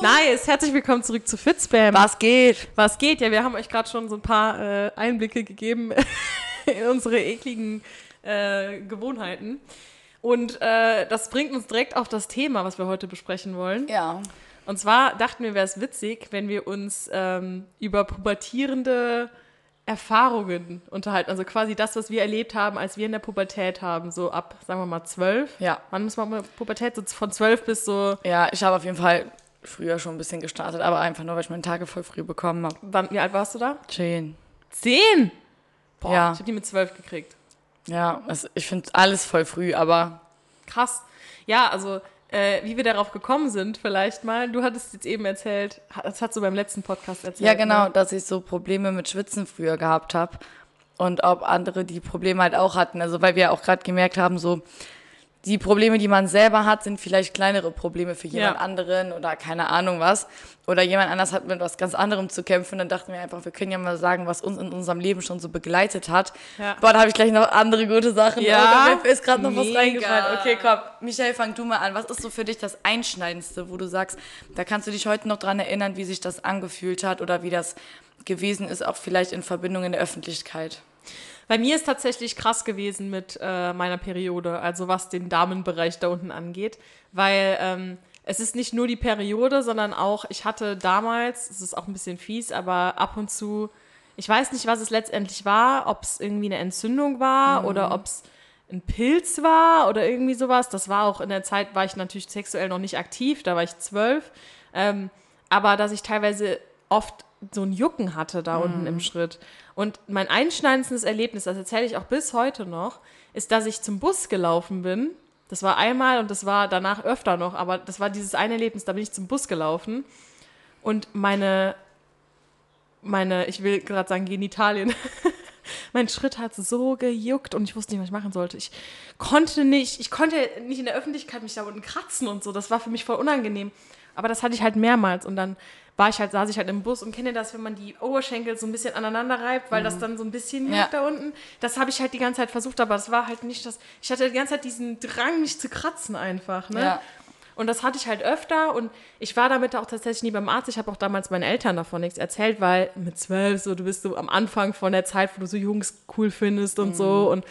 Nice, herzlich willkommen zurück zu Fitzbam. Was geht? Was geht? Ja, wir haben euch gerade schon so ein paar äh, Einblicke gegeben in unsere ekligen äh, Gewohnheiten. Und äh, das bringt uns direkt auf das Thema, was wir heute besprechen wollen. Ja. Und zwar dachten wir, wäre es witzig, wenn wir uns ähm, über pubertierende Erfahrungen unterhalten. Also quasi das, was wir erlebt haben, als wir in der Pubertät haben. So ab, sagen wir mal, zwölf. Ja. Wann muss man Pubertät? So von zwölf bis so. Ja, ich habe auf jeden Fall früher schon ein bisschen gestartet, aber einfach nur, weil ich meine Tage voll früh bekommen habe. Wann, wie alt warst du da? Zehn. Zehn! Boah, Ja. ich habe die mit zwölf gekriegt. Ja, also ich finde alles voll früh, aber Krass. Ja, also äh, wie wir darauf gekommen sind, vielleicht mal. Du hattest jetzt eben erzählt, das hast du beim letzten Podcast erzählt. ja genau, Ne? dass ich so Probleme mit Schwitzen früher gehabt habe und ob andere die Probleme halt auch hatten. Also weil wir auch gerade gemerkt haben, so die Probleme, die man selber hat, sind vielleicht kleinere Probleme für jemand Ja. anderen oder keine Ahnung was. Oder jemand anders hat mit was ganz anderem zu kämpfen. Dann dachten wir einfach, wir können ja mal sagen, was uns in unserem Leben schon so begleitet hat. Ja. Boah, da habe ich gleich noch andere gute Sachen. Ja, Oh, mir ist gerade noch was mega. reingefallen. Okay, komm. Michael, fang du mal an. Was ist so für dich das Einschneidendste, wo du sagst, da kannst du dich heute noch dran erinnern, wie sich das angefühlt hat oder wie das gewesen ist, auch vielleicht in Verbindung in der Öffentlichkeit? Bei mir ist tatsächlich krass gewesen mit äh, meiner Periode, also was den Damenbereich da unten angeht, weil ähm, es ist nicht nur die Periode, sondern auch, ich hatte damals, es ist auch ein bisschen fies, aber ab und zu, ich weiß nicht, was es letztendlich war, ob es irgendwie eine Entzündung war oder ob es ein Pilz war oder irgendwie sowas. Das war auch in der Zeit, war ich natürlich sexuell noch nicht aktiv, da war ich zwölf. Ähm, aber dass ich teilweise oft so ein Jucken hatte da unten im Schritt. Und mein einschneidendes Erlebnis, das erzähle ich auch bis heute noch, ist, dass ich zum Bus gelaufen bin. Das war einmal und das war danach öfter noch, aber das war dieses eine Erlebnis, da bin ich zum Bus gelaufen und meine, meine, ich will gerade sagen Genitalien, mein Schritt hat so gejuckt und ich wusste nicht, was ich machen sollte. Ich konnte nicht, ich konnte nicht in der Öffentlichkeit mich da unten kratzen und so. Das war für mich voll unangenehm. Aber das hatte ich halt mehrmals und dann war ich halt, saß ich halt im Bus und kenne das, wenn man die Oberschenkel so ein bisschen aneinander reibt, weil das dann so ein bisschen Ja. da unten. Das habe ich halt die ganze Zeit versucht, aber das war halt nicht das. Ich hatte die ganze Zeit diesen Drang, mich zu kratzen einfach, ne? Ja. Und das hatte ich halt öfter und ich war damit auch tatsächlich nie beim Arzt. Ich habe auch damals meinen Eltern davon nichts erzählt, weil mit zwölf, so du bist so am Anfang von der Zeit, wo du so Jungs cool findest und so und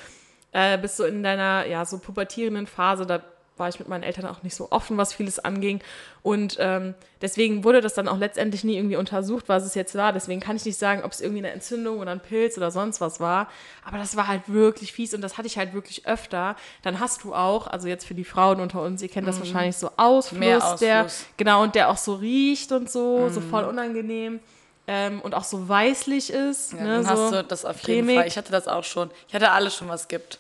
äh, bist so in deiner, ja, so pubertierenden Phase, da war ich mit meinen Eltern auch nicht so offen, was vieles anging. Und ähm, deswegen wurde das dann auch letztendlich nie irgendwie untersucht, was es jetzt war. Deswegen kann ich nicht sagen, ob es irgendwie eine Entzündung oder ein Pilz oder sonst was war. Aber das war halt wirklich fies und das hatte ich halt wirklich öfter. Dann hast du auch, also jetzt für die Frauen unter uns, ihr kennt das wahrscheinlich so Ausfluss, Mehr der Ausfluss. genau und der auch so riecht und so, so voll unangenehm. Ähm, und auch so weißlich ist. Ja, ne, dann so hast du das auf jeden cremig. Fall. Ich hatte das auch schon. Ich hatte alles schon, was gibt.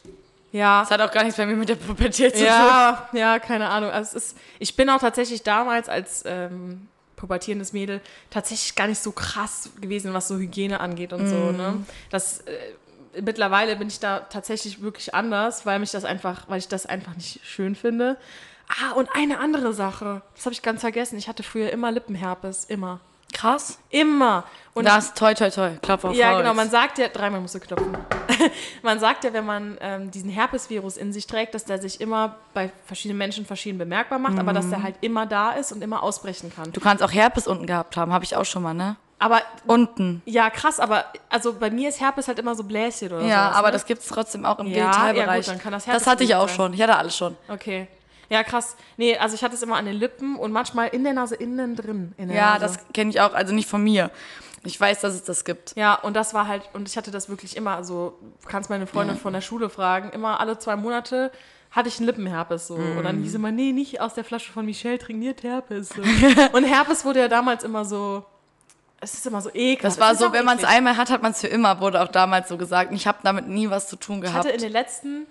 Ja. Das hat auch gar nichts bei mir mit der Pubertät zu tun. Ja, ja, keine Ahnung. Also ist, ich bin auch tatsächlich damals als ähm, pubertierendes Mädel tatsächlich gar nicht so krass gewesen, was so Hygiene angeht und so. Ne? Das, äh, mittlerweile bin ich da tatsächlich wirklich anders, weil mich das einfach, weil ich das einfach nicht schön finde. Ah, und eine andere Sache, das habe ich ganz vergessen. Ich hatte früher immer Lippenherpes, immer. Krass. Immer. Und das, toi, toi, toi. Klopf auf ja, Holz. genau. Man sagt ja, dreimal musst du klopfen. man sagt ja, wenn man ähm, diesen Herpesvirus in sich trägt, dass der sich immer bei verschiedenen Menschen verschieden bemerkbar macht, aber dass der halt immer da ist und immer ausbrechen kann. Du kannst auch Herpes unten gehabt haben. Habe ich auch schon mal, ne? Aber Unten. ja, krass, aber also bei mir ist Herpes halt immer so Bläschen oder Ja, sowas, aber ne? das gibt es trotzdem auch im Ja, ja, Genitalbereich. gut, dann kann das das hatte ich auch sein. schon. Ich hatte alles schon. Okay. Ja, krass. Nee, also ich hatte es immer an den Lippen und manchmal in der Nase innen drin. In der Ja, Nase. das kenne ich auch. Also nicht von mir. Ich weiß, dass es das gibt. Ja, und das war halt, und ich hatte das wirklich immer, also du kannst meine Freundin von der Schule fragen, immer alle zwei Monate hatte ich einen Lippenherpes so. Und dann hieß immer, nee, nicht aus der Flasche von Michelle trainiert Herpes. So. und Herpes wurde ja damals immer so, es ist immer so ekelhaft. Das war ist so, wenn man es einmal hat, hat man es für immer, wurde auch damals so gesagt. Und ich habe damit nie was zu tun Ich gehabt. hatte in den letzten,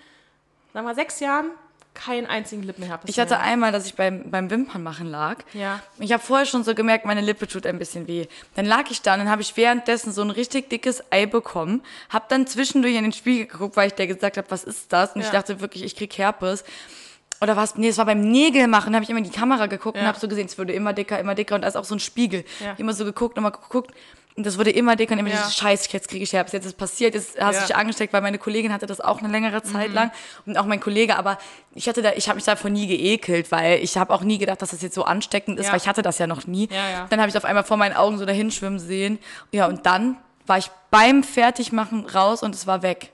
sagen wir mal, sechs Jahren keinen einzigen Lippenherpes Ich hatte mehr. einmal, dass ich beim, beim Wimpernmachen lag. Ja. Ich habe vorher schon so gemerkt, meine Lippe tut ein bisschen weh. Dann lag ich da und dann habe ich währenddessen so ein richtig dickes Ei bekommen. Hab dann zwischendurch in den Spiegel geguckt, weil ich der gesagt habe, was ist das? Und ich Ja. dachte wirklich, ich krieg Herpes. oder was? Nee, es war beim Nägel machen, da habe ich immer in die Kamera geguckt und Ja. habe so gesehen, es wurde immer dicker, immer dicker und da ist auch so ein Spiegel. Ja. Immer so geguckt, immer geguckt und das wurde immer dicker und immer Ja. dieses Scheiß, jetzt kriege ich Herpes, jetzt ist es passiert, jetzt hast du Ja. Mhm. dich angesteckt, weil meine Kollegin hatte das auch eine längere Zeit lang und auch mein Kollege, aber ich hatte da, ich habe mich davon nie geekelt, weil ich habe auch nie gedacht, dass das jetzt so ansteckend ist, Ja. weil ich hatte das ja noch nie. Dann habe ich auf einmal vor meinen Augen so dahin schwimmen sehen. Ja, und dann war ich beim Fertigmachen raus und es war weg.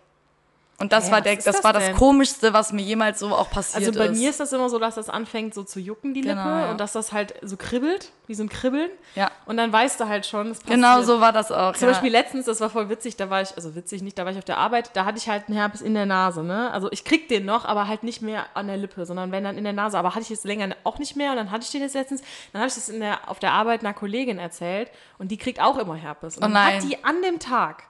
Und das Hä, war der, ist das, das war das komischste, was mir jemals so auch passiert Also bei ist. mir ist das immer so, dass das anfängt so zu jucken, die Lippe, Genau, ja. und dass das halt so kribbelt, wie so ein Kribbeln. Ja. Und dann weißt du halt schon, es passiert. Genau so war das auch. Zum ja. Beispiel letztens, das war voll witzig, da war ich, also witzig nicht, da war ich auf der Arbeit, da hatte ich halt einen Herpes in der Nase, ne? Also ich krieg den noch, aber halt nicht mehr an der Lippe, sondern wenn dann in der Nase. Aber hatte ich jetzt länger auch nicht mehr und dann hatte ich den jetzt letztens, dann habe ich das in der, auf der Arbeit einer Kollegin erzählt und die kriegt auch immer Herpes. Und Oh dann nein. hat die an dem Tag,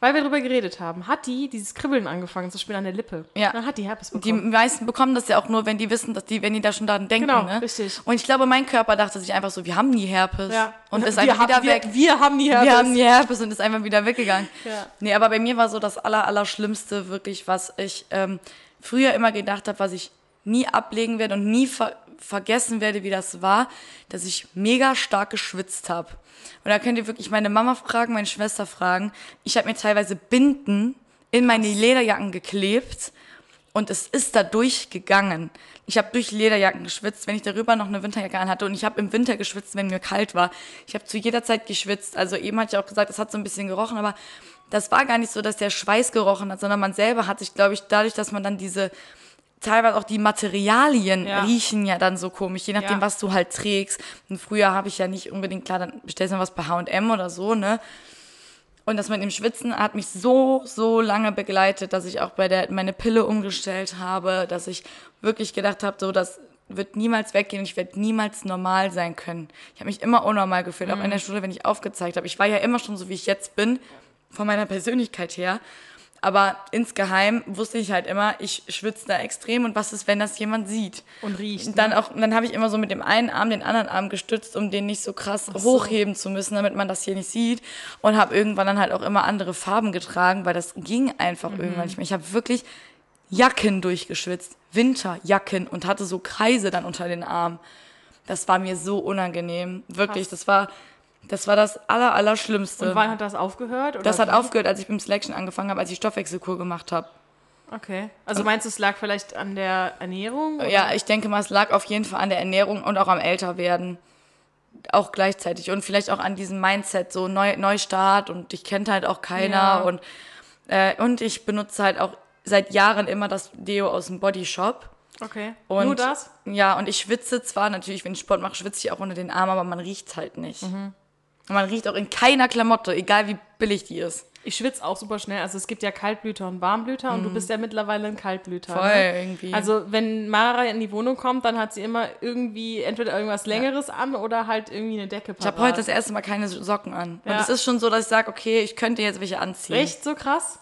weil wir darüber geredet haben, hat die dieses Kribbeln angefangen zu spielen an der Lippe. Ja. Dann hat die Herpes Die bekommen. meisten bekommen das ja auch nur, wenn die wissen, dass die, wenn die da schon daran denken. Genau, ne? richtig. Und ich glaube, mein Körper dachte sich einfach so, wir haben nie Herpes. ja. Und ist wir einfach haben, wieder wir, weg. Wir haben die Herpes. Wir haben nie Herpes und ist einfach wieder weggegangen. Ja. Nee, aber bei mir war so das aller, Allerschlimmste wirklich, was ich ähm, früher immer gedacht habe, was ich nie ablegen werde und nie ver vergessen werde, wie das war, dass ich mega stark geschwitzt habe. Und da könnt ihr wirklich meine Mama fragen, meine Schwester fragen. Ich habe mir teilweise Binden in meine Lederjacken geklebt und es ist da durchgegangen. Ich habe durch Lederjacken geschwitzt, wenn ich darüber noch eine Winterjacke anhatte und ich habe im Winter geschwitzt, wenn mir kalt war. Ich habe zu jeder Zeit geschwitzt. Also eben hatte ich auch gesagt, es hat so ein bisschen gerochen, aber das war gar nicht so, dass der Schweiß gerochen hat, sondern man selber hat sich, glaube ich, dadurch, dass man dann diese teilweise auch die Materialien Ja. riechen ja dann so komisch, je nachdem, Ja. was du halt trägst. Und früher habe ich ja nicht unbedingt, klar, dann bestellst du was bei H&M oder so, ne? Und das mit dem Schwitzen hat mich so, so lange begleitet, dass ich auch bei der meine Pille umgestellt habe, dass ich wirklich gedacht habe, so das wird niemals weggehen ich werde niemals normal sein können. Ich habe mich immer unnormal gefühlt, auch in der Schule, wenn ich aufgezeigt habe. Ich war ja immer schon so, wie ich jetzt bin, von meiner Persönlichkeit her. Aber insgeheim wusste ich halt immer, ich schwitze da extrem und was ist, wenn das jemand sieht? Und riecht, ne? Dann auch, dann habe ich immer so mit dem einen Arm den anderen Arm gestützt, um den nicht so krass hochheben zu müssen, damit man das hier nicht sieht. Und habe irgendwann dann halt auch immer andere Farben getragen, weil das ging einfach Mhm. irgendwann nicht mehr. Ich habe wirklich Jacken durchgeschwitzt, Winterjacken und hatte so Kreise dann unter den Armen. Das war mir so unangenehm, wirklich. Krass. Das war, das war das aller, Allerschlimmste. Und wann hat das aufgehört? Oder das hat aufgehört, als ich beim Selection angefangen habe, als ich Stoffwechselkur gemacht habe. Okay. Also meinst du, es lag vielleicht an der Ernährung? oder? Ja, ich denke mal, es lag auf jeden Fall an der Ernährung und auch am Älterwerden. Auch gleichzeitig. Und vielleicht auch an diesem Mindset, so Neu Neustart und ich kennt halt auch keiner. Ja. Und, äh, und ich benutze halt auch seit Jahren immer das Deo aus dem Bodyshop. Okay. Und, Nur das? Ja, und ich schwitze zwar natürlich, wenn ich Sport mache, schwitze ich auch unter den Armen, aber man riecht halt nicht. Mhm. Und man riecht auch in keiner Klamotte, egal wie billig die ist. Ich schwitze auch super schnell. Also es gibt ja Kaltblüter und Warmblüter und du bist ja mittlerweile ein Kaltblüter. Mhm. Voll ne? irgendwie. Also wenn Mara in die Wohnung kommt, dann hat sie immer irgendwie entweder irgendwas Längeres an oder halt irgendwie eine Decke ich habe heute das erste Mal keine Socken an. Und Ja. es ist schon so, dass ich sage, okay, ich könnte jetzt welche anziehen. Echt so krass?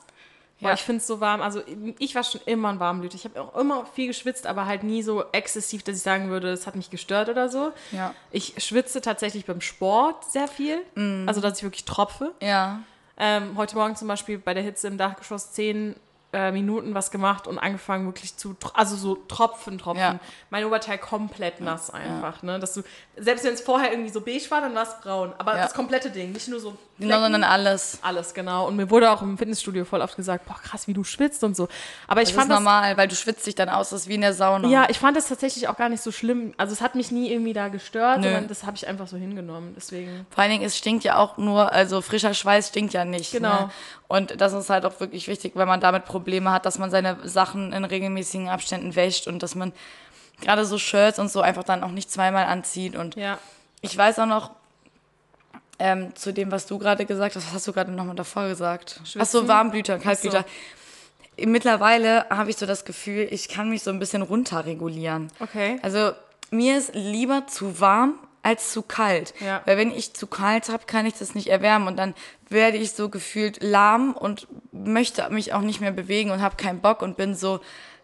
Boah, Ja. ich finde es so warm. Also ich war schon immer ein Warmblüter. Ich habe auch immer viel geschwitzt, aber halt nie so exzessiv, dass ich sagen würde, es hat mich gestört oder so. Ja. Ich schwitze tatsächlich beim Sport sehr viel. Mm. Also dass ich wirklich tropfe. Ja. Ähm, heute Morgen zum Beispiel bei der Hitze im Dachgeschoss zehn äh, Minuten was gemacht und angefangen wirklich zu, also so Tropfen, Tropfen. Ja. Mein Oberteil komplett nass einfach, ne? Dass du, selbst wenn es vorher irgendwie so beige war, dann war es braun. Aber Ja. das komplette Ding, nicht nur so Genau, Flecken. sondern alles. Alles, genau. Und mir wurde auch im Fitnessstudio voll oft gesagt, boah, krass, wie du schwitzt und so. Aber ich Das fand ist das, normal, weil du schwitzt dich dann aus, das ist wie in der Sauna. ja, ich fand das tatsächlich auch gar nicht so schlimm. Also es hat mich nie irgendwie da gestört, Nö. sondern das habe ich einfach so hingenommen. Deswegen. Vor allen Dingen, es stinkt ja auch nur, also frischer Schweiß stinkt ja nicht. Genau. Ne? Und das ist halt auch wirklich wichtig, wenn man damit Probleme hat, dass man seine Sachen in regelmäßigen Abständen wäscht und dass man gerade so Shirts und so einfach dann auch nicht zweimal anzieht. Und Ja. ich weiß auch noch, ähm, zu dem, was du gerade gesagt hast, was hast du gerade nochmal davor gesagt? Ach so, Schwitzen? Warmblüter, Kaltblüter. Mittlerweile habe ich so das Gefühl, ich kann mich so ein bisschen runterregulieren. Okay. Also mir ist lieber zu warm als zu kalt. Ja. Weil wenn ich zu kalt habe, kann ich das nicht erwärmen und dann werde ich so gefühlt lahm und möchte mich auch nicht mehr bewegen und habe keinen Bock und bin so,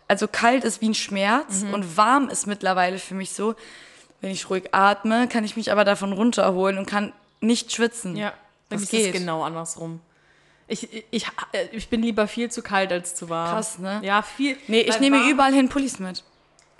also kalt ist wie ein Schmerz Mhm. und warm ist mittlerweile für mich so, wenn ich ruhig atme, kann ich mich aber davon runterholen und kann nicht schwitzen. Ja, das ist es geht. genau andersrum. Ich, ich, ich bin lieber viel zu kalt als zu warm. Krass, ne? Ja, viel. Nee, ich nehme warm- überall hin Pullis mit.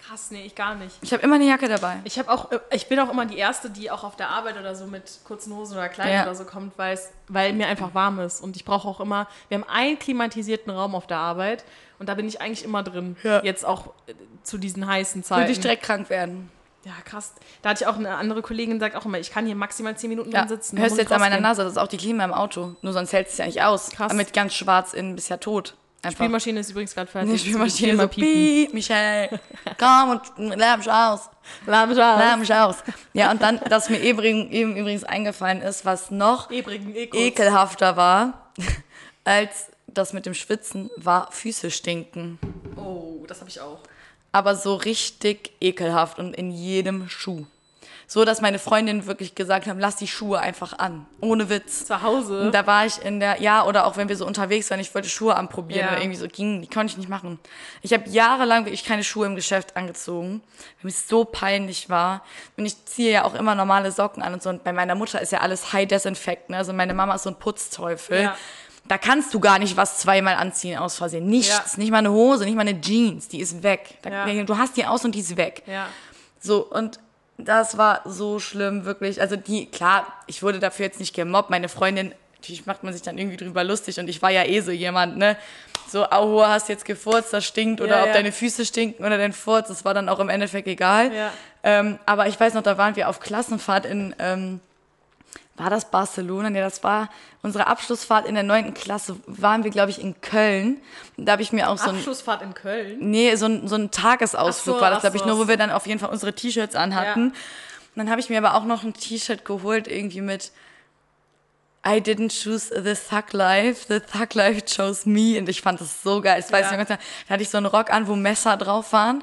Krass, nee, ich gar nicht. Ich habe immer eine Jacke dabei. Ich habe auch, ich bin auch immer die Erste, die auch auf der Arbeit oder so mit kurzen Hosen oder Kleidern Ja. oder so kommt, weil mir einfach warm ist. Und ich brauche auch immer, wir haben einen klimatisierten Raum auf der Arbeit und da bin ich eigentlich immer drin. Ja. Jetzt auch äh, zu diesen heißen Würde Zeiten. ich direkt krank werden. ja, krass. Da hatte ich auch eine andere Kollegin, sagt auch immer, ich kann hier maximal zehn Minuten Ja. drin sitzen. Hörst du jetzt an meiner. Nase, das ist auch die Klima im Auto. Nur sonst hält es ja nicht aus. Krass. Mit ganz schwarz innen bist ja tot. Einfach. Spielmaschine ist übrigens gerade fertig. Die Spielmaschine Mal so, piepen. piep, Michelle, komm und lärm mich aus. Lass mich aus. Lärm mich aus. Ja, und dann, dass mir eben, eben übrigens eingefallen ist, was noch Ebrigen, eh ekelhafter war, als das mit dem Schwitzen, war Füße stinken. Oh, das habe ich auch. Aber so richtig ekelhaft und in jedem Schuh. So, dass meine Freundinnen wirklich gesagt haben, lass die Schuhe einfach an. Ohne Witz. Zu Hause. Und da war ich in der, ja, oder auch wenn wir so unterwegs waren, ich wollte Schuhe anprobieren Ja. oder irgendwie so ging, die konnte ich nicht machen. Ich habe jahrelang wirklich keine Schuhe im Geschäft angezogen, weil mir es so peinlich war. Und ich ziehe ja auch immer normale Socken an und so. Und bei meiner Mutter ist ja alles High Desinfect, ne? Also meine Mama ist so ein Putzteufel. Ja. Da kannst du gar nicht was zweimal anziehen aus Versehen. Nichts, Ja. nicht mal eine Hose, nicht mal eine Jeans, die ist weg. Da, Ja. Du hast die aus und die ist weg. ja. So, und das war so schlimm, wirklich. Also die, klar, ich wurde dafür jetzt nicht gemobbt. Meine Freundin, natürlich macht man sich dann irgendwie drüber lustig und ich war ja eh so jemand, ne? So, aua, hast jetzt gefurzt, das stinkt oder Ja, ob ja. deine Füße stinken oder dein Furz, das war dann auch im Endeffekt egal. Ja. Ähm, aber ich weiß noch, da waren wir auf Klassenfahrt in, ähm, war das Barcelona? Nee, das war unsere Abschlussfahrt in der neunten Klasse. Waren wir, glaube ich, in Köln. Da habe ich mir auch so ein Abschlussfahrt in Köln. Nee, so ein, so ein Tagesausflug so, war das, glaube ich, so, nur wo wir dann auf jeden Fall unsere T-Shirts anhatten. Und dann habe ich mir aber auch noch ein T-Shirt geholt, irgendwie mit I didn't choose the thug life, the thug life chose me. Und ich fand das so geil. Ich weiß Ja. nicht, da hatte ich so einen Rock an, wo Messer drauf waren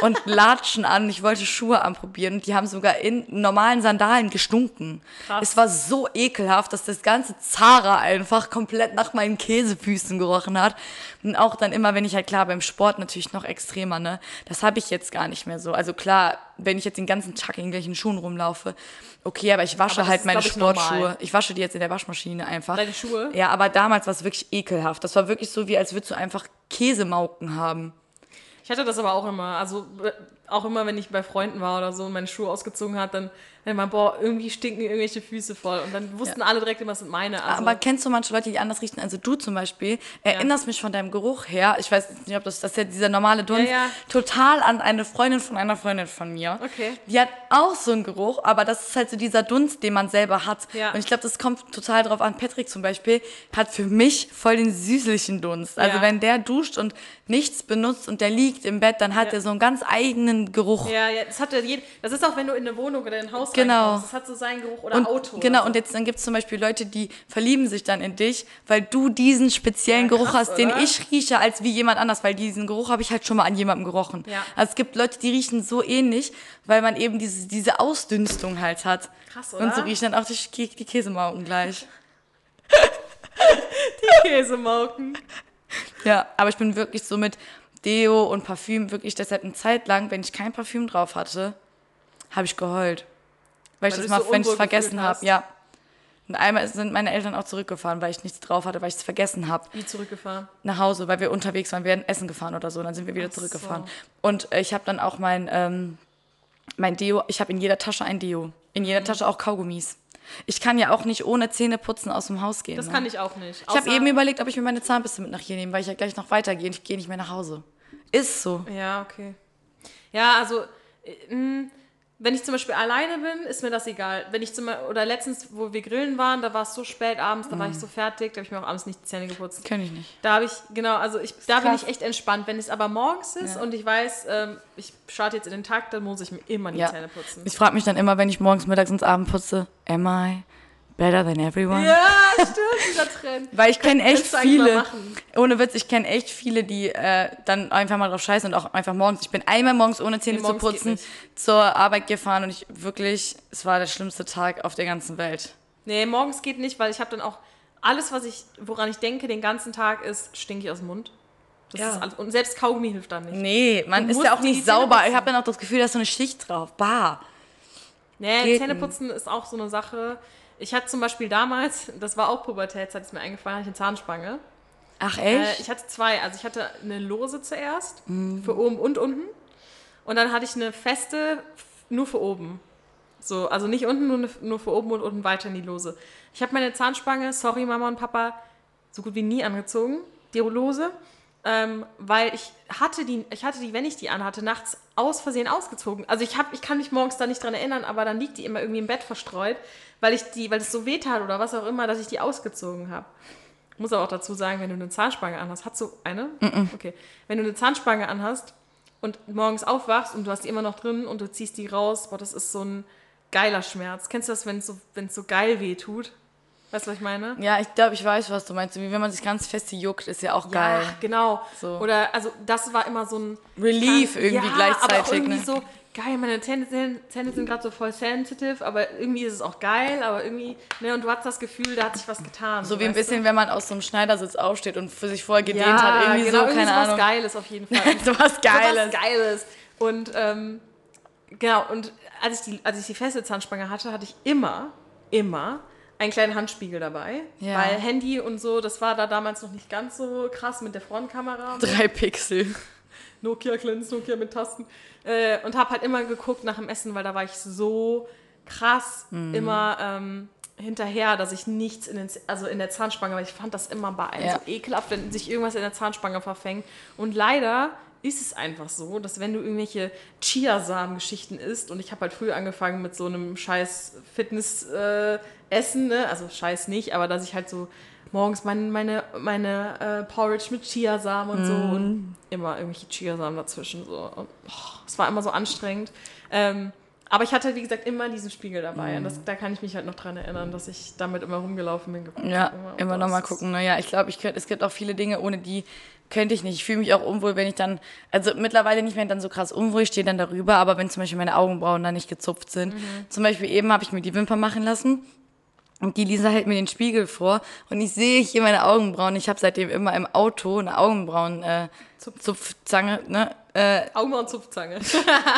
und Latschen an. Ich wollte Schuhe anprobieren und die haben sogar in normalen Sandalen gestunken. Krass. Es war so ekelhaft, dass das ganze Zara einfach komplett nach meinen Käsefüßen gerochen hat. Und auch dann immer, wenn ich halt klar beim Sport natürlich noch extremer, ne? Das habe ich jetzt gar nicht mehr so. Also klar, wenn ich jetzt den ganzen Tag in gleichen Schuhen rumlaufe, okay, aber ich wasche Aber halt ist, meine ich, normal. Sportschuhe. Ich wasche die jetzt in der Waschmaschine einfach. Deine Schuhe? Ja, aber damals war es wirklich ekelhaft. Das war wirklich so, wie als würdest du einfach Käsemauken haben. Ich hatte das aber auch immer. Also äh, auch immer, wenn ich bei Freunden war oder so und meine Schuhe ausgezogen hat, dann, dann immer, boah, irgendwie stinken irgendwelche Füße voll. Und dann wussten alle direkt immer, das sind meine. Also, Aber kennst du manche Leute, die anders riechen? Also du zum Beispiel erinnerst mich von deinem Geruch her. Ich weiß nicht, ob das, das ist ja dieser normale Dunst. Ja, ja. Total an eine Freundin von einer Freundin von mir. Okay. Die hat auch so einen Geruch, aber das ist halt so dieser Dunst, den man selber hat. Ja. Und ich glaube, das kommt total drauf an. Patrick zum Beispiel hat für mich voll den süßlichen Dunst. Also Ja. wenn der duscht und nichts benutzt und der liegt im Bett, dann hat Ja. er so einen ganz eigenen Geruch. ja, ja, das hat ja jed- Das ist auch, wenn du in eine Wohnung oder in ein Haus Genau. reinkommst. Das hat so seinen Geruch oder Und, Auto. Genau, oder und so. jetzt dann gibt es zum Beispiel Leute, die verlieben sich dann in dich, weil du diesen speziellen Ja, Geruch krass, hast, den oder? ich rieche, als wie jemand anders, weil diesen Geruch habe ich halt schon mal an jemandem gerochen. Ja. Also es gibt Leute, die riechen so ähnlich, weil man eben diese, diese Ausdünstung halt hat. Krass, Und so oder? riechen dann auch die, die Käsemauken gleich. Käsemauken. Ja, aber ich bin wirklich so mit Deo und Parfüm wirklich deshalb eine Zeit lang, wenn ich kein Parfüm drauf hatte, habe ich geheult. Weil, ich Weil das du mal, so wenn ich vergessen habe, ja. Und einmal sind meine Eltern auch zurückgefahren, weil ich nichts drauf hatte, weil ich es vergessen habe. Wie zurückgefahren. Nach Hause, weil wir unterwegs waren, wir wären essen gefahren oder so, dann sind wir wieder Ach zurückgefahren. so. Und äh, ich habe dann auch mein, ähm, mein Deo, ich habe in jeder Tasche ein Deo. In jeder Mhm. Tasche auch Kaugummis. Ich kann ja auch nicht ohne Zähne putzen aus dem Haus gehen. Das ne? kann ich auch nicht. Ich habe eben überlegt, ob ich mir meine Zahnbürste mit nach hier nehme, weil ich ja gleich noch weitergehe und ich gehe nicht mehr nach Hause. Ist so. Ja, okay. Ja, also, äh, mh, wenn ich zum Beispiel alleine bin, ist mir das egal. Wenn ich zum oder letztens, wo wir grillen waren, da war es so spät abends, da war Mm. ich so fertig, da habe ich mir auch abends nicht die Zähne geputzt. Kenn ich nicht. Da habe ich, genau, also ich, da bin krass. ich echt entspannt. Wenn es aber morgens ist Ja. und ich weiß, ähm, ich starte jetzt in den Tag, dann muss ich mir immer die Ja. Zähne putzen. Ich frage mich dann immer, wenn ich morgens, mittags und abends putze, am I better than everyone? Ja, stimmt, dieser Trend. Weil ich kenne echt viele, ohne Witz, ich kenne echt viele, die äh, dann einfach mal drauf scheißen und auch einfach morgens. Ich bin einmal morgens ohne Zähne zu putzen zur Arbeit gefahren und ich wirklich, es war der schlimmste Tag auf der ganzen Welt. Nee, morgens geht nicht, weil ich habe dann auch alles, was ich, woran ich denke, den ganzen Tag ist, stinke ich aus dem Mund. Ja. Und selbst Kaugummi hilft dann nicht. Nee, man ist ja auch nicht sauber. Ich habe dann auch das Gefühl, da ist so eine Schicht drauf. Bah. Nee, Zähneputzen ist auch so eine Sache. Ich hatte zum Beispiel damals, das war auch Pubertätszeit, ist mir eingefallen, hatte ich eine Zahnspange. Ach Äh, echt? ich hatte zwei. Also ich hatte eine lose zuerst, Mhm. für oben und unten. Und dann hatte ich eine feste, nur für oben. So, also nicht unten, nur, nur für oben und unten weiter in die Lose. Ich habe meine Zahnspange, sorry Mama und Papa, so gut wie nie angezogen, die Lose, ähm, weil ich hatte die, ich hatte die, wenn ich die anhatte, nachts aus Versehen ausgezogen. Also ich hab, ich kann mich morgens da nicht dran erinnern, aber dann liegt die immer irgendwie im Bett verstreut, weil ich die, weil es so weh tat oder was auch immer, dass ich die ausgezogen habe. Muss aber auch dazu sagen, wenn du eine Zahnspange anhast, hast du eine? Okay. Wenn du eine Zahnspange anhast und morgens aufwachst und du hast die immer noch drin und du ziehst die raus, boah, das ist so ein geiler Schmerz. Kennst du das, wenn es so, wenn's so geil weh tut? Weißt du, was ich meine? Ja, ich glaube, ich weiß, was du meinst. Wie wenn man sich ganz fest juckt, ist ja auch geil. Ja, genau. So. Oder, also, das war immer so ein. Relief irgendwie ja, gleichzeitig, Aber irgendwie ne? so, geil, meine Zähne, sind gerade so voll sensitive, aber irgendwie ist es auch geil, aber irgendwie, ne, und du hast das Gefühl, da hat sich was getan. So wie ein weißt du? bisschen, wenn man aus so einem Schneidersitz aufsteht und für sich vorher gedehnt ja, hat. Irgendwie genau, so, irgendwie keine sowas Ahnung. Geiles auf jeden Fall. so was Geiles. was Geiles. Und ähm, genau, und als ich, die, als ich die feste Zahnspange hatte, hatte ich immer, immer einen kleinen Handspiegel dabei. Ja. Weil Handy und so, das war da damals noch nicht ganz so krass mit der Frontkamera. Drei Pixel. Nokia, kleines Nokia mit Tasten. Äh, und habe halt immer geguckt nach dem Essen, weil da war ich so krass Mhm. immer ähm, hinterher, dass ich nichts in, den, also in der Zahnspange, weil ich fand das immer bei allen Ja. so ekelhaft, wenn sich irgendwas in der Zahnspange verfängt. Und leider ist es einfach so, dass wenn du irgendwelche Chiasamen-Geschichten isst, und ich habe halt früher angefangen mit so einem scheiß Fitness-Essen, ne? also scheiß nicht, aber dass ich halt so morgens meine, meine, meine äh, Porridge mit Chiasamen und so und immer irgendwelche Chiasamen dazwischen. So. Und, oh, es war immer so anstrengend. Ähm, aber ich hatte, wie gesagt, immer diesen Spiegel dabei. Und das, da kann ich mich halt noch dran erinnern, dass ich damit immer rumgelaufen bin. geguckt Ja, immer Gott, noch mal das ist- gucken. Naja, ich glaube, ich könnt, es gibt auch viele Dinge, ohne die könnte ich nicht. Ich fühle mich auch unwohl, wenn ich dann, also mittlerweile nicht mehr dann so krass unwohl, ich stehe dann darüber, aber wenn zum Beispiel meine Augenbrauen dann nicht gezupft sind. Mhm. Zum Beispiel eben habe ich mir die Wimpern machen lassen und die Lisa hält mir den Spiegel vor und ich sehe hier meine Augenbrauen. Ich habe seitdem immer im Auto eine Augenbrauen äh, Zupfzange, ne? Äh, Augenbrauenzupfzange.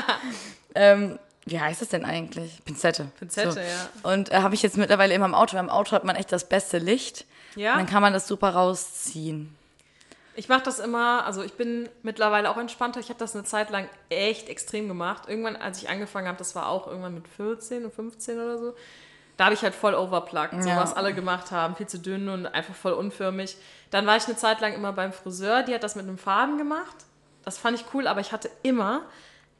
ähm, wie heißt das denn eigentlich? Pinzette. Pinzette, so. ja. Und äh, habe ich jetzt mittlerweile immer im Auto. Im Auto hat man echt das beste Licht. Ja? Und dann kann man das super rausziehen. Ich mache das immer, also ich bin mittlerweile auch entspannter. Ich habe das eine Zeit lang echt extrem gemacht. Irgendwann, als ich angefangen habe, das war auch irgendwann mit 14 und 15 oder so, da habe ich halt voll overplugged, so Ja. was alle gemacht haben, viel zu dünn und einfach voll unförmig. Dann war ich eine Zeit lang immer beim Friseur, die hat das mit einem Faden gemacht. Das fand ich cool, aber ich hatte immer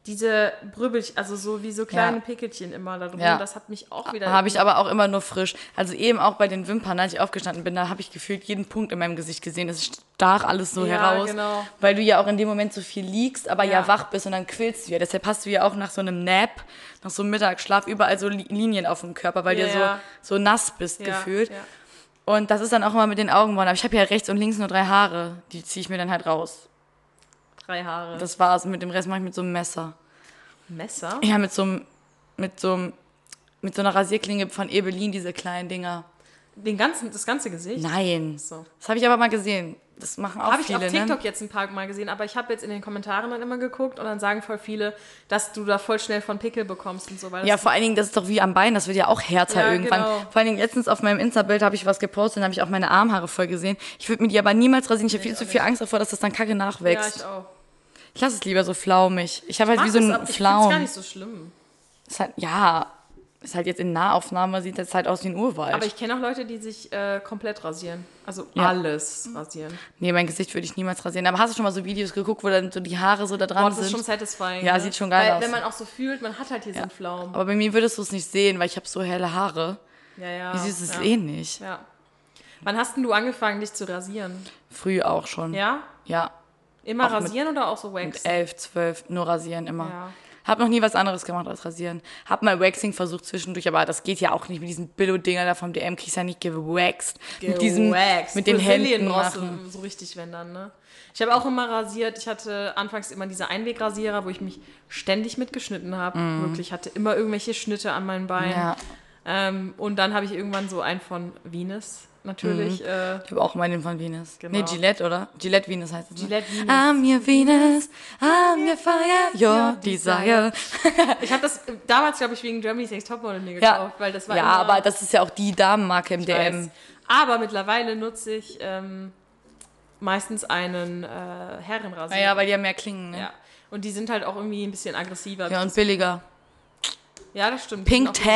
diese Brübbelchen, also so wie so kleine Ja. Pickelchen immer da drin. Ja. Das hat mich auch wieder. Habe ich aber auch immer nur frisch. Also eben auch bei den Wimpern, als ich aufgestanden bin, da habe ich gefühlt jeden Punkt in meinem Gesicht gesehen. Es stach alles so Ja, heraus. genau. Weil du ja auch in dem Moment so viel liegst, aber ja. Ja. wach bist und dann quillst du ja. Deshalb hast du ja auch nach so einem Nap, nach so einem Mittagsschlaf überall so Li- Linien auf dem Körper, weil du ja. so, so nass bist gefühlt. Und das ist dann auch immer mit den Augenbrauen. Aber ich habe ja rechts und links nur drei Haare. Die ziehe ich mir dann halt raus. Drei Haare. Das war's. Mit dem Rest mache ich mit so einem Messer. Messer? Ja, mit so einem, mit so einem, mit so einer Rasierklinge von Ebelin, diese kleinen Dinger. Den ganzen, das ganze Gesicht? Nein. So. Das habe ich aber mal gesehen. Das machen auch Habe ich viele, auf TikTok ne? jetzt ein paar Mal gesehen, aber ich habe jetzt in den Kommentaren dann immer geguckt und dann sagen voll viele, dass du da voll schnell von Pickel bekommst und so. Das Ja, vor allen Dingen, das ist doch wie am Bein, das wird ja auch härter Ja, irgendwann. genau. Vor allen Dingen letztens auf meinem Insta-Bild habe ich was gepostet, dann habe ich auch meine Armhaare voll gesehen. Ich würde mir die aber niemals rasieren. Ich habe viel zu viel Angst davor, dass das dann kacke ja, nachwächst. ich auch. Ich lasse es lieber so flaumig. Ich habe halt wie so das, einen ich finde es gar Flaum. nicht so schlimm. Ist halt, ja, ist halt jetzt in Nahaufnahme, sieht das halt aus wie ein Urwald. Aber ich kenne auch Leute, die sich äh, komplett rasieren. Also Ja. alles rasieren. nee, mein Gesicht würde ich niemals rasieren. Aber hast du schon mal so Videos geguckt, wo dann so die Haare so da dran Boah, das sind? ist schon satisfying. Ja, ne? sieht schon geil Weil, aus. Wenn man auch so fühlt, man hat halt hier so einen Pflaumen. aber bei mir würdest du es nicht sehen, weil ich habe so helle Haare. Ja, ja. Wie siehst du es ja. eh nicht? Ja. Wann hast denn du angefangen, dich zu rasieren? Früh auch schon. Ja? Ja. Immer Auch mit- rasieren oder auch so Mit Wax? elf, zwölf, nur rasieren immer. Ja. Hab noch nie was anderes gemacht als rasieren. Hab mal Waxing versucht zwischendurch, aber das geht ja auch nicht mit diesen Billo-Dinger da vom DM. Kriegst ja nicht gewaxt. Mit diesem, Gewaxt. mit den Händen machen. du so richtig, wenn dann, ne? Ich habe auch immer rasiert. Ich hatte anfangs immer diese Einwegrasierer, wo ich mich ständig mitgeschnitten habe. Wirklich, hatte immer irgendwelche Schnitte an meinen Beinen. Ja. Ähm, und dann habe ich irgendwann so einen von Venus, natürlich. Äh, Ich habe auch mal den von Venus. Genau. Nee, Gillette, oder? Gillette Venus heißt es. ne? Gillette Venus. I'm your Venus, I'm your fire, your desire. ich habe das äh, damals, glaube ich, wegen Germany's Next Topmodel mir Ja, gekauft, weil das war ja aber das ist ja auch die Damenmarke im DM. weiß. Aber mittlerweile nutze ich ähm, meistens einen äh, Herrenrasierer. Naja, weil die ja mehr klingen, ne? Ja. Und die sind halt auch irgendwie ein bisschen aggressiver. Ja, und billiger. Ja, das stimmt. Pink auch billiger.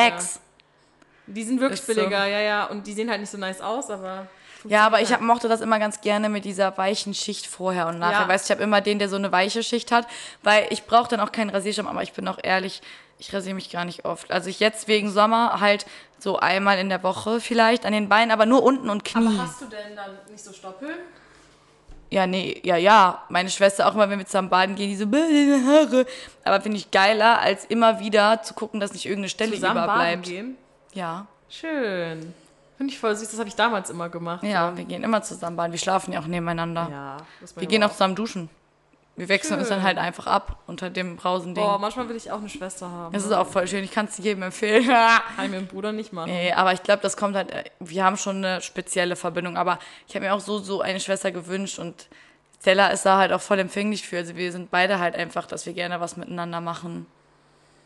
Die sind wirklich Ist so. billiger, ja, ja. Und die sehen halt nicht so nice aus, aber. Ja, aber ich hab, mochte das immer ganz gerne mit dieser weichen Schicht vorher und nachher. Ja. Weißt du, ich habe immer den, der so eine weiche Schicht hat, weil ich brauche dann auch keinen Rasierschirm, aber ich bin auch ehrlich, ich rasiere mich gar nicht oft. Also ich jetzt wegen Sommer halt so einmal in der Woche vielleicht an den Beinen, aber nur unten und Knie. Aber hast du denn dann nicht so Stoppeln? Ja, nee, ja, ja. Meine Schwester auch immer, wenn wir zusammen baden gehen, die so, "Bäh, deine Haare. Aber finde ich geiler, als immer wieder zu gucken, dass nicht irgendeine Stelle Zusammen baden überbleibt. gehen? Ja. Schön. Finde ich voll süß, das habe ich damals immer gemacht. Ja, wir gehen immer zusammen baden. Wir schlafen ja auch nebeneinander. Ja. man Wir gehen auch zusammen duschen. Wir wechseln uns dann Schön. halt einfach ab unter dem Brausending. Boah, manchmal will ich auch eine Schwester haben. Das ist auch voll schön. Ich kann es jedem empfehlen. Kann ich mit dem Bruder nicht machen. nee, aber ich glaube, das kommt halt. äh, Wir haben schon eine spezielle Verbindung. Aber ich habe mir auch so, so eine Schwester gewünscht und Stella ist da halt auch voll empfänglich für. Also wir sind beide halt einfach, dass wir gerne was miteinander machen.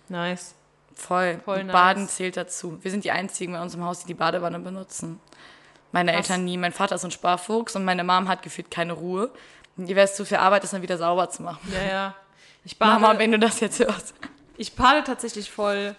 Nice. Voll. Voll nice. Baden zählt dazu. Wir sind die einzigen bei uns im Haus, die die Badewanne benutzen. Meine Krass. Eltern nie. Mein Vater ist ein Sparfuchs und meine Mom hat gefühlt keine Ruhe. Ihr wäre es zu viel Arbeit, das dann wieder sauber zu machen. Ja, ja. Ich bade, Mama, wenn du das jetzt hörst. ich bade tatsächlich voll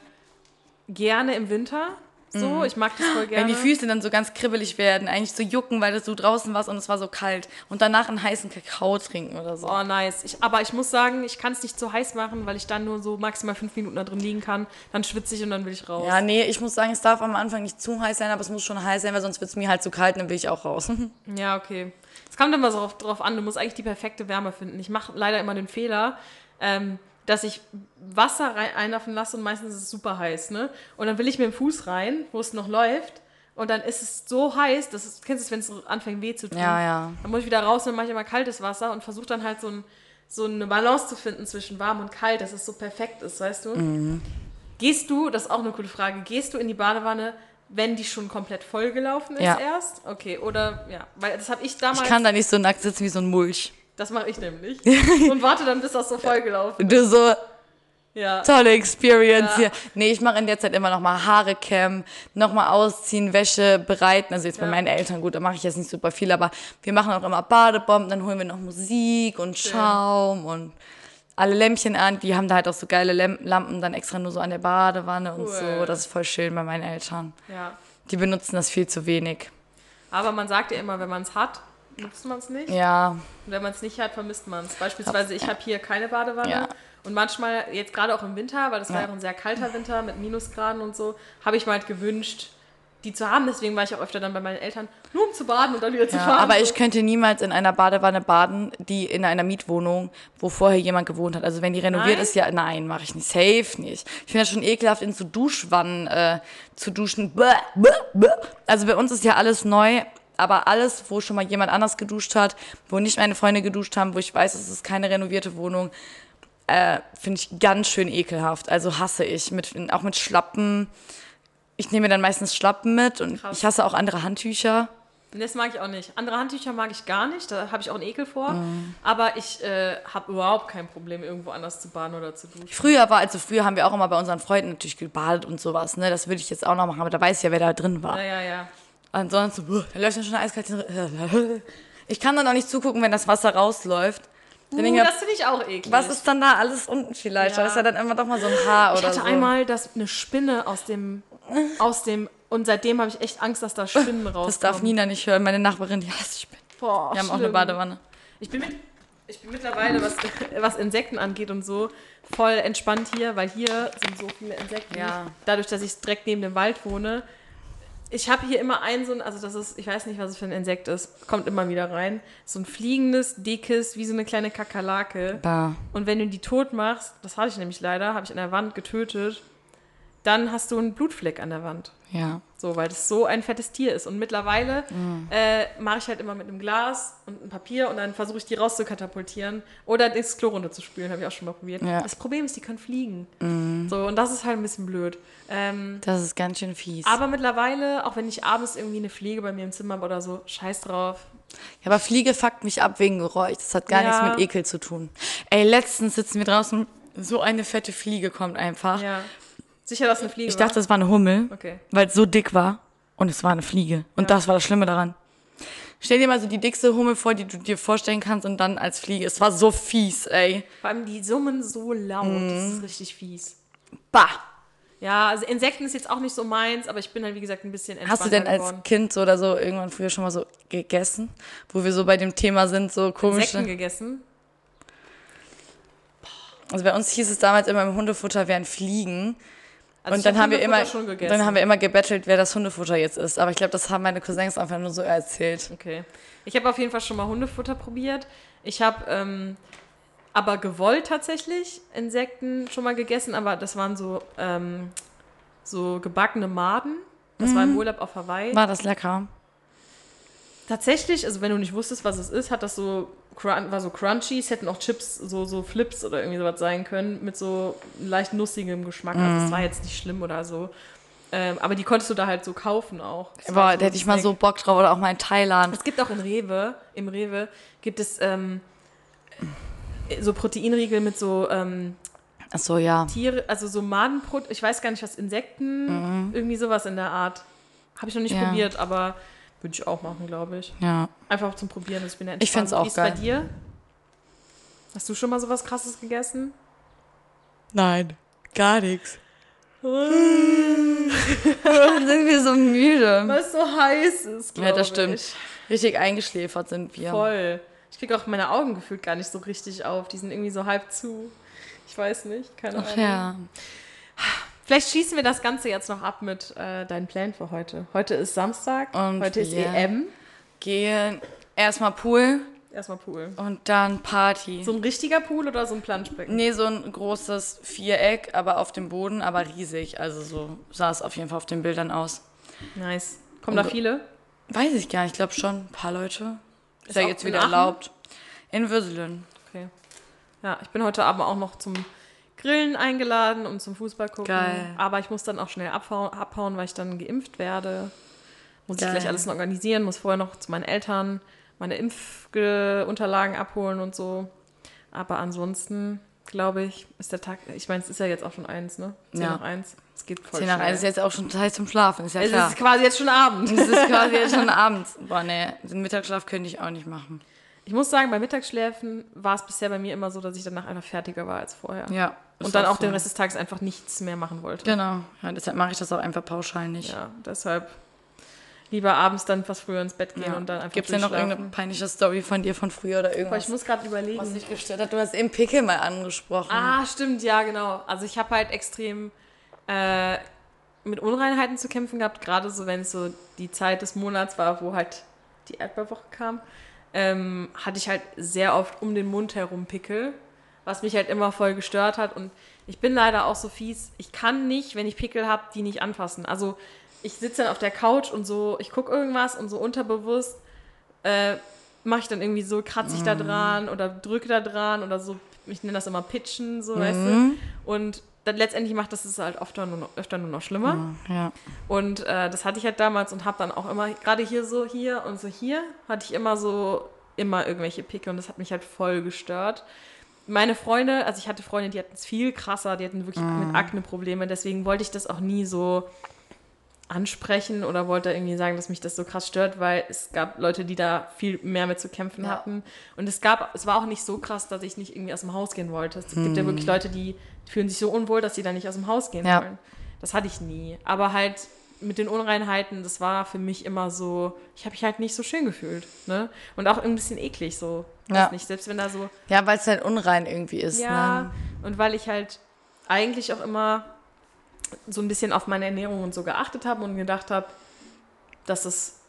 gerne im Winter. So, ich mag das voll gerne. Mhm. Wenn die Füße dann so ganz kribbelig werden, eigentlich so jucken, weil du draußen warst und es war so kalt. Und danach einen heißen Kakao trinken oder so. Oh, nice. Ich, aber ich muss sagen, ich kann es nicht so heiß machen, weil ich dann nur so maximal fünf Minuten da drin liegen kann. Dann schwitze ich und dann will ich raus. Ja, nee, ich muss sagen, es darf am Anfang nicht zu heiß sein, aber es muss schon heiß sein, weil sonst wird es mir halt zu kalt und dann will ich auch raus. Ja, okay. Es kommt immer so drauf, drauf an, du musst eigentlich die perfekte Wärme finden. Ich mache leider immer den Fehler, ähm, dass ich Wasser rein, einlaufen lasse und meistens ist es super heiß, ne? Und dann will ich mit dem Fuß rein, wo es noch läuft. Und dann ist es so heiß, dass es, kennst du es, wenn es anfängt weh zu tun? Ja, ja. Dann muss ich wieder raus und dann mache ich immer kaltes Wasser und versuche dann halt so, ein, so eine Balance zu finden zwischen warm und kalt, dass es so perfekt ist, weißt du? Mhm. Gehst du, das ist auch eine gute Frage, gehst du in die Badewanne, wenn die schon komplett vollgelaufen ist Ja. erst? Okay, oder ja, weil das habe ich damals, Ich kann da nicht so nackt sitzen wie so ein Mulch. Das mache ich nämlich. und warte dann, bis das so vollgelaufen ist. Du so, Ja. tolle Experience Ja. hier. Nee, ich mache in der Zeit immer noch mal Haare kämmen, noch mal ausziehen, Wäsche bereiten. Also jetzt bei Ja. meinen Eltern, gut, da mache ich jetzt nicht super viel, aber wir machen auch immer Badebomben, dann holen wir noch Musik und Schaum und alle Lämpchen an. Die haben da halt auch so geile Lamp Lampen dann extra nur so an der Badewanne und Cool. so. Das ist voll schön bei meinen Eltern. ja. Die benutzen das viel zu wenig. Aber man sagt ja immer, wenn man es hat, nutzt man es nicht. Ja, Und wenn man es nicht hat, vermisst man es. Beispielsweise, ich habe hier keine Badewanne. Ja. Und manchmal, jetzt gerade auch im Winter, weil das war ja auch ein sehr kalter Winter mit Minusgraden und so, habe ich mir halt gewünscht, die zu haben. Deswegen war ich auch öfter dann bei meinen Eltern, nur um zu baden und dann wieder zu Ja, fahren. aber ich könnte niemals in einer Badewanne baden, die in einer Mietwohnung, wo vorher jemand gewohnt hat. Also wenn die renoviert Nein? ist, ja, nein, mache ich nicht. Safe nicht. Ich finde das schon ekelhaft, in so Duschwannen äh, zu duschen. Bäh, bäh, bäh. Also bei uns ist ja alles neu, aber alles, wo schon mal jemand anders geduscht hat, wo nicht meine Freunde geduscht haben, wo ich weiß, es ist keine renovierte Wohnung, äh, finde ich ganz schön ekelhaft. Also hasse ich. Mit, auch mit Schlappen. Ich nehme dann meistens Schlappen mit und Krass. ich hasse auch andere Handtücher. Das mag ich auch nicht. Andere Handtücher mag ich gar nicht, da habe ich auch einen Ekel vor. Mhm. Aber ich äh, habe überhaupt kein Problem, irgendwo anders zu baden oder zu duschen. Früher war, also früher haben wir auch immer bei unseren Freunden natürlich gebadet und sowas, ne? Das würde ich jetzt auch noch machen, aber da weiß ich ja, wer da drin war. Ja, ja, ja. Ansonsten, da läuft dann schon eiskalt. Ich kann dann auch nicht zugucken, wenn das Wasser rausläuft. Uh, ich mir, das finde ich auch eklig. was ist dann da alles unten vielleicht? Ja. Da ist ja dann immer doch mal so ein Haar Ich oder hatte so. einmal das, eine Spinne aus dem, aus dem, und seitdem habe ich echt Angst, dass da Spinnen rauskommen. das darf Nina nicht hören. Meine Nachbarin, die hasst Spinnen. Boah, Wir haben auch eine schlimm. Badewanne. Ich bin, mit, ich bin mittlerweile, was, was Insekten angeht und so, voll entspannt hier, weil hier sind so viele Insekten. Ja. Dadurch, dass ich direkt neben dem Wald wohne. Ich habe hier immer einen so ein, also das ist, ich weiß nicht, was es für ein Insekt ist, kommt immer wieder rein. So ein fliegendes, dickes, wie so eine kleine Kakerlake. Da. Und wenn du die tot machst, das hatte ich nämlich leider, habe ich an der Wand getötet, dann hast du einen Blutfleck an der Wand. Ja. So, weil das so ein fettes Tier ist. Und mittlerweile Mhm. äh, mache ich halt immer mit einem Glas und einem Papier und dann versuche ich die rauszukatapultieren oder das Klo runterzuspülen, habe ich auch schon mal probiert. Ja. Mhm. Das Problem ist, die können fliegen. So, und das ist halt ein bisschen blöd. Ähm, Das ist ganz schön fies. aber mittlerweile, auch wenn ich abends irgendwie eine Fliege bei mir im Zimmer habe oder so, scheiß drauf. Ja, aber Fliege fuckt mich ab wegen Geräusch. Das hat gar Ja. nichts mit Ekel zu tun. Ey, letztens sitzen wir draußen, so eine fette Fliege kommt einfach. Ja. Sicher, dass eine Fliege Ich dachte, das war eine Hummel, Okay. weil es so dick war. Und es war eine Fliege. Und das war das Schlimme daran. Stell dir mal so die dickste Hummel vor, die du dir vorstellen kannst und dann als Fliege. Es war so fies, ey. Vor allem die summen so laut, das Mhm. ist richtig fies. Bah. Ja, also Insekten ist jetzt auch nicht so meins, aber ich bin halt, wie gesagt, ein bisschen entspannter Hast du denn als geworden. Kind so oder so irgendwann früher schon mal so gegessen? Wo wir so bei dem Thema sind, so komische. Insekten gegessen? Also bei uns hieß es damals immer im Hundefutter wären Fliegen. Also und dann hab haben wir immer, dann haben wir immer gebettelt, wer das Hundefutter jetzt ist. Aber ich glaube, das haben meine Cousins einfach nur so erzählt. Okay. Ich habe auf jeden Fall schon mal Hundefutter probiert. Ich habe ähm, aber gewollt tatsächlich Insekten schon mal gegessen, aber das waren so, ähm, so gebackene Maden. Das war im Urlaub auf Hawaii. War das lecker? Tatsächlich, also wenn du nicht wusstest, was es ist, hat das so war so crunchy, es hätten auch Chips, so, so Flips oder irgendwie sowas sein können, mit so leicht nussigem Geschmack. Also es war jetzt nicht schlimm oder so. Ähm, aber die konntest du da halt so kaufen auch. War Boah, so da hätte ich mal so Bock drauf. Oder auch mal in Thailand. Es gibt auch in Rewe, im Rewe gibt es ähm, so Proteinriegel mit so ähm, Ach so, ja. Tiere, also so Madenbrot, ich weiß gar nicht was, Insekten, irgendwie sowas in der Art. Habe ich noch nicht Mhm. Ja. probiert, aber würde ich auch machen, glaube ich. Ja. Einfach zum Probieren, das bin Ich find's auch Wie ist geil. bei dir? Hast du schon mal sowas krasses gegessen? Nein, gar nichts. sind wir so müde. Weil es so heiß ist, Ja, das stimmt. Richtig eingeschläfert sind wir. Voll. Ich kriege auch meine Augen gefühlt gar nicht so richtig auf. Die sind irgendwie so halb zu. Ich weiß nicht, keine Ach Ahnung. ja. Vielleicht schießen wir das Ganze jetzt noch ab mit äh, deinen Plänen für heute. Heute ist Samstag, Und heute ist EM. Gehen erstmal Pool Erstmal Pool. und dann Party. So ein richtiger Pool oder so ein Planschbecken? Nee, so ein großes Viereck, aber auf dem Boden, aber riesig. Also so sah es auf jeden Fall auf den Bildern aus. Nice. Kommen da Und- viele? Weiß ich gar nicht, ich glaube schon ein paar Leute. Ist, Ist ja jetzt wieder erlaubt. In Würselen. Okay. Ja, ich bin heute Abend auch noch zum Grillen eingeladen und zum Fußball gucken. Geil. Aber ich muss dann auch schnell abhauen, abhauen weil ich dann geimpft werde. Muss Geil. ich gleich alles noch organisieren, muss vorher noch zu meinen Eltern meine Impfunterlagen abholen und so. Aber ansonsten, glaube ich, ist der Tag, ich meine, es ist ja jetzt auch schon eins, ne? Zehn Ja. nach eins. Es geht voll 10 nach. 1 ist jetzt auch schon Zeit zum Schlafen, ist ja es klar. ist quasi jetzt schon Abend. Es ist quasi jetzt schon abends. Boah, nee, den Mittagsschlaf könnte ich auch nicht machen. Ich muss sagen, bei Mittagsschläfen war es bisher bei mir immer so, dass ich danach einfach fertiger war als vorher. Ja. Und dann auch so. den Rest des Tages einfach nichts mehr machen wollte. Genau. Ja, deshalb mache ich das auch einfach pauschal nicht. Ja, deshalb lieber abends dann etwas früher ins Bett gehen Ja. und dann einfach Gibt es denn noch irgendeine peinliche Story von dir von früher oder Aber irgendwas, ich muss gerade überlegen. was dich gestört hat? Du hast eben Pickel mal angesprochen. Ah, stimmt, ja, genau. Also ich habe halt extrem äh, mit Unreinheiten zu kämpfen gehabt, gerade so, wenn es so die Zeit des Monats war, wo halt die Erdbeerwoche kam, ähm, hatte ich halt sehr oft um den Mund herum Pickel, was mich halt immer voll gestört hat. Und ich bin leider auch so fies, ich kann nicht, wenn ich Pickel habe, die nicht anfassen. Also ich sitze dann auf der Couch und so, ich gucke irgendwas und so unterbewusst äh, mache ich dann irgendwie so, kratze ich da dran oder drücke da dran oder so, ich nenne das immer Pitchen, so, weißt du. Und dann letztendlich macht das es halt öfter nur noch, öfter nur noch schlimmer. Ja. Und äh, das hatte ich halt damals und habe dann auch immer, gerade hier so, hier und so hier, hatte ich immer so, immer irgendwelche Pickel und das hat mich halt voll gestört. Meine Freunde, also ich hatte Freunde, die hatten es viel krasser, die hatten wirklich mit Akne Probleme, deswegen wollte ich das auch nie so ansprechen oder wollte irgendwie sagen, dass mich das so krass stört, weil es gab Leute, die da viel mehr mit zu kämpfen Ja. hatten. Und es gab, es war auch nicht so krass, dass ich nicht irgendwie aus dem Haus gehen wollte. Es gibt ja wirklich Leute, die fühlen sich so unwohl, dass sie da nicht aus dem Haus gehen Ja. wollen. Das hatte ich nie. Aber halt mit den Unreinheiten, das war für mich immer so, ich habe mich halt nicht so schön gefühlt. Ne? Und auch ein bisschen eklig so. Ja. nicht, selbst wenn da so Ja, weil es halt unrein irgendwie ist. ja, Ne? und weil ich halt eigentlich auch immer so ein bisschen auf meine Ernährung und so geachtet habe und gedacht habe, dass es,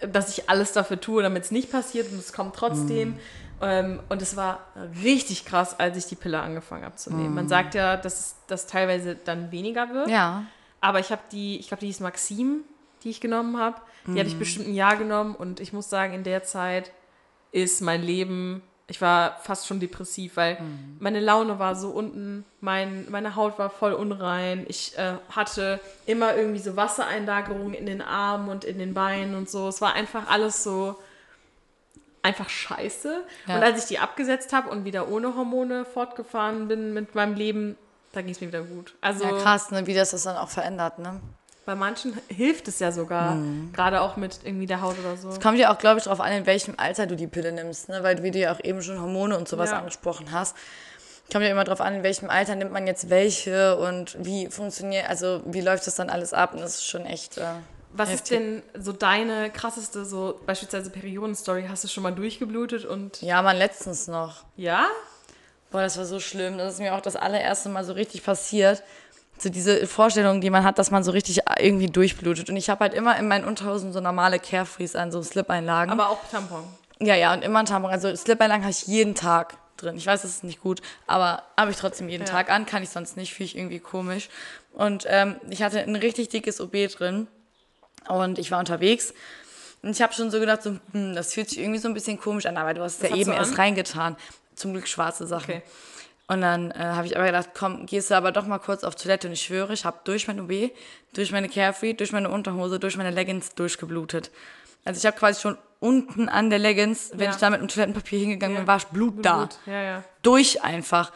dass ich alles dafür tue, damit es nicht passiert und es kommt trotzdem. Ähm, und es war richtig krass, als ich die Pille angefangen habe zu nehmen. Man sagt ja, dass das teilweise dann weniger wird. Ja. Aber ich habe die, ich glaube, die hieß Maxim, die ich genommen habe. Die habe ich bestimmt ein Jahr genommen und ich muss sagen, in der Zeit ist mein Leben, ich war fast schon depressiv, weil meine Laune war so unten, mein, meine Haut war voll unrein. Ich äh, hatte immer irgendwie so Wassereinlagerungen in den Armen und in den Beinen und so. Es war einfach alles so einfach scheiße. Ja. Und als ich die abgesetzt habe und wieder ohne Hormone fortgefahren bin mit meinem Leben, da ging es mir wieder gut. Also Ja, krass, ne? wie das das dann auch verändert, ne? Bei manchen hilft es ja sogar, Mhm. gerade auch mit irgendwie der Haut oder so. Kommt ja auch, glaube ich, darauf an, in welchem Alter du die Pille nimmst, ne? Weil wie du ja auch eben schon Hormone und sowas Ja. angesprochen hast. Kommt ja immer darauf an, in welchem Alter nimmt man jetzt welche und wie funktioniert, also wie läuft das dann alles ab? Und das ist schon echt. Äh, Was ist heftig. denn so deine krasseste, so beispielsweise Periodenstory? Hast du schon mal durchgeblutet und Ja, man, letztens noch. ja? Boah, das war so schlimm. Das ist mir auch das allererste Mal so richtig passiert. So diese Vorstellung, die man hat, dass man so richtig irgendwie durchblutet. Und ich habe halt immer in meinen Unterhosen so normale Carefrees an, so Slip-Einlagen. Aber auch Tampon. Ja, ja, und immer ein Tampon. Also Slip-Einlagen habe ich jeden Tag drin. Ich weiß, das ist nicht gut, aber habe ich trotzdem jeden Ja. Tag an. Kann ich sonst nicht, finde ich irgendwie komisch. Und ähm, ich hatte ein richtig dickes OB drin und ich war unterwegs. Und ich habe schon so gedacht, so, hm, das fühlt sich irgendwie so ein bisschen komisch an, aber du hast es ja eben erst an? reingetan. Zum Glück schwarze Sachen. Okay. Und dann äh, habe ich aber gedacht, komm, gehst du aber doch mal kurz auf Toilette. Und ich schwöre, ich habe durch mein OB, durch meine Carefree, durch meine Unterhose, durch meine Leggings durchgeblutet. Also ich habe quasi schon unten an der Leggings, wenn Ja. ich da mit dem Toilettenpapier hingegangen Ja. bin, war Blut da. Blut. Ja, ja. Durch einfach.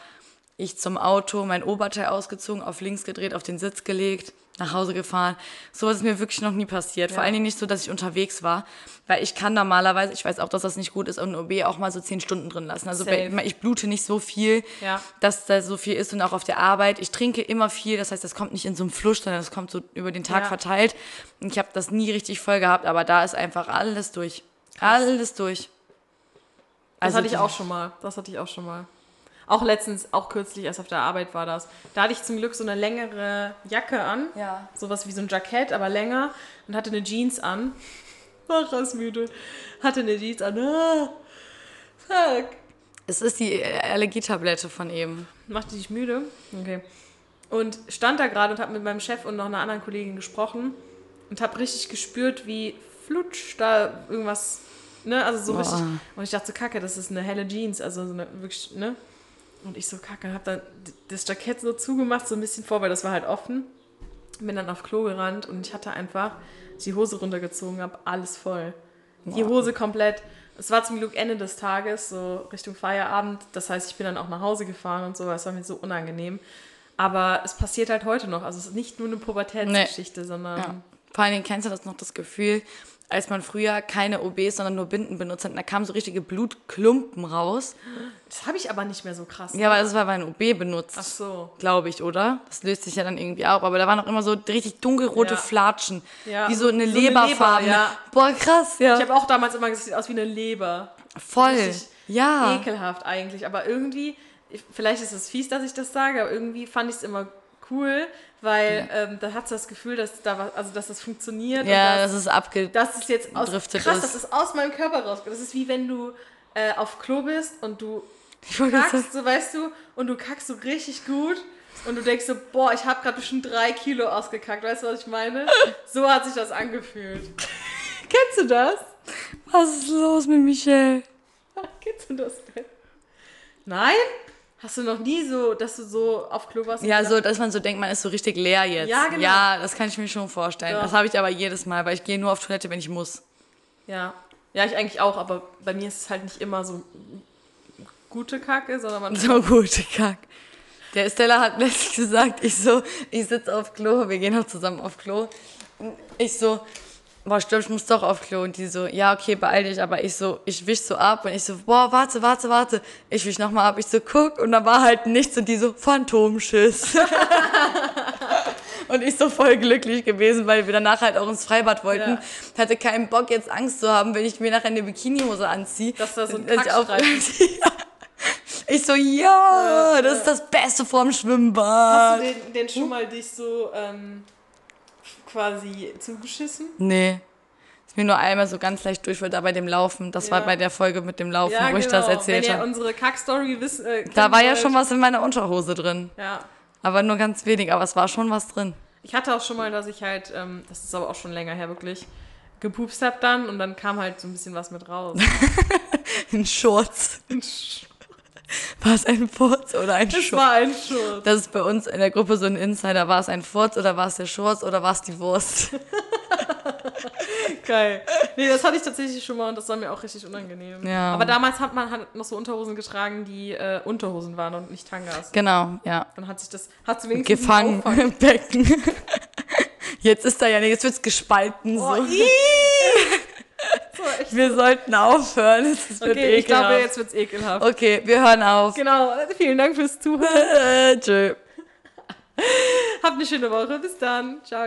Ich zum Auto, mein Oberteil ausgezogen, auf links gedreht, auf den Sitz gelegt, nach Hause gefahren. So ist mir wirklich noch nie passiert. Vor Ja. allen Dingen nicht so, dass ich unterwegs war. Weil ich kann normalerweise, ich weiß auch, dass das nicht gut ist, und ein OB auch mal so zehn Stunden drin lassen. Also bei, ich blute nicht so viel, Ja. dass da so viel ist und auch auf der Arbeit. Ich trinke immer viel, das heißt, das kommt nicht in so einem Fluss, sondern das kommt so über den Tag Ja. verteilt. Und ich habe das nie richtig voll gehabt, aber da ist einfach alles durch. Alles durch. Das Also hatte ich auch schon mal. Das hatte ich auch schon mal. Auch letztens, auch kürzlich erst auf der Arbeit war das. Da hatte ich zum Glück so eine längere Jacke an. Ja. Sowas wie so ein Jackett, aber länger. Und hatte eine Jeans an. War krass müde. Hatte eine Jeans an. Ah, fuck. Es ist die Allergietablette von eben. Machte dich müde? Okay. Und stand da gerade und habe mit meinem Chef und noch einer anderen Kollegin gesprochen und habe richtig gespürt, wie flutsch da irgendwas, ne, also so Boah. richtig. Und ich dachte so, kacke, das ist eine helle Jeans, also so eine wirklich, ne. Und ich so, kacke, habe dann das Jackett so zugemacht, so ein bisschen vor, weil das war halt offen. Bin dann auf Klo gerannt und ich hatte einfach die Hose runtergezogen, habe alles voll. Die Hose komplett. Es war zum Glück Ende des Tages, so Richtung Feierabend. Das heißt, ich bin dann auch nach Hause gefahren und so, weil es war mir so unangenehm. Aber es passiert halt heute noch. Also es ist nicht nur eine Pubertätsgeschichte, sondern Ja. Vor allen Dingen kennst du das noch das Gefühl, als man früher keine OBs, sondern nur Binden benutzt hat, und da kamen so richtige Blutklumpen raus. das habe ich aber nicht mehr so krass. Ja, aber das war, weil ein OB benutzt. Ach so. Glaube ich, oder? Das löst sich ja dann irgendwie auf. Aber da waren auch immer so richtig dunkelrote Ja. Flatschen. Ja. Wie so eine So Leberfarbe. Leber, ja. Boah, krass, ja. Ich habe auch damals immer gesagt, es sieht aus wie eine Leber. Voll. richtig Ja. Ekelhaft eigentlich. Aber irgendwie, ich- vielleicht ist es fies, dass ich das sage, aber irgendwie fand ich es immer cool, weil ähm, da hat das Gefühl, dass da was, also dass das funktioniert. Ja, und das ist abge... Das ist jetzt aus, krass, ist. das ist aus meinem Körper raus. Das ist wie wenn du äh, auf Klo bist und du kackst, so weißt du, und du kackst so richtig gut und du denkst so, boah, ich habe gerade bestimmt drei Kilo ausgekackt. Weißt du, was ich meine? So hat sich das angefühlt. Kennst du das? Was ist los mit Michelle? Kennst du das denn? Nein? Hast du noch nie so, dass du so auf Klo warst? Ja, so, dass man so denkt, man ist so richtig leer jetzt. Ja, genau. Ja, das kann ich mir schon vorstellen. Doch. Das habe ich aber jedes Mal, weil ich gehe nur auf Toilette, wenn ich muss. Ja. Ja, ich eigentlich auch, aber bei mir ist es halt nicht immer so gute Kacke, sondern man. So gute Kack. Der Stella hat letztens gesagt, ich so, ich sitze auf Klo, wir gehen noch zusammen auf Klo. Ich so, boah, ich glaube, ich muss doch auf Klo. Und die so, ja, okay, beeil dich. Aber ich so, ich wisch so ab und ich so, boah, warte, warte, warte. Ich wisch nochmal ab. Ich so, guck. Und da war halt nichts und die so, Phantomschiss. und ich so voll glücklich gewesen, weil wir danach halt auch ins Freibad wollten. Ja. Hatte keinen Bock, jetzt Angst zu haben, wenn ich mir nachher eine Bikinihose anziehe. Dass da so ein ich ja. Ich so, ja, das ist das Beste vorm Schwimmbad. Hast du den, den schon mal dich so ähm, quasi zugeschissen? Nee. Ist mir nur einmal so ganz leicht durch, weil da bei dem Laufen, das war Ja. bei der Folge mit dem Laufen, wo ich genau. das erzählt Wenn ihr habe. unsere Kackstory wisst, äh, Da war ja schon was in meiner Unterhose drin. Ja. Aber nur ganz wenig, aber es war schon was drin. Ich hatte auch schon mal, dass ich halt, ähm, das ist aber auch schon länger her wirklich, gepupst hab dann und dann kam halt so ein bisschen was mit raus. In Shorts. War es ein Furz oder ein Das Shorts? war ein Schurz. Das ist bei uns in der Gruppe so ein Insider. War es ein Furz oder war es der Shorts oder war es die Wurst? Geil. Nee, das hatte ich tatsächlich schon mal und das war mir auch richtig unangenehm. Ja. Aber damals hat man halt noch so Unterhosen getragen, die äh, Unterhosen waren und nicht Tangas. Genau, ja. Dann hat sich das, hat sie wenigstens Gefangen im Becken. Jetzt ist da ja nicht, jetzt wird's gespalten. Oh, so. so, Wir sollten aufhören. Es ist okay, ich glaube, ekelhaft. jetzt wird's ekelhaft. Okay, wir hören auf. Genau, vielen Dank fürs Zuhören. Äh, tschö. Habt eine schöne Woche. Bis dann. Ciao.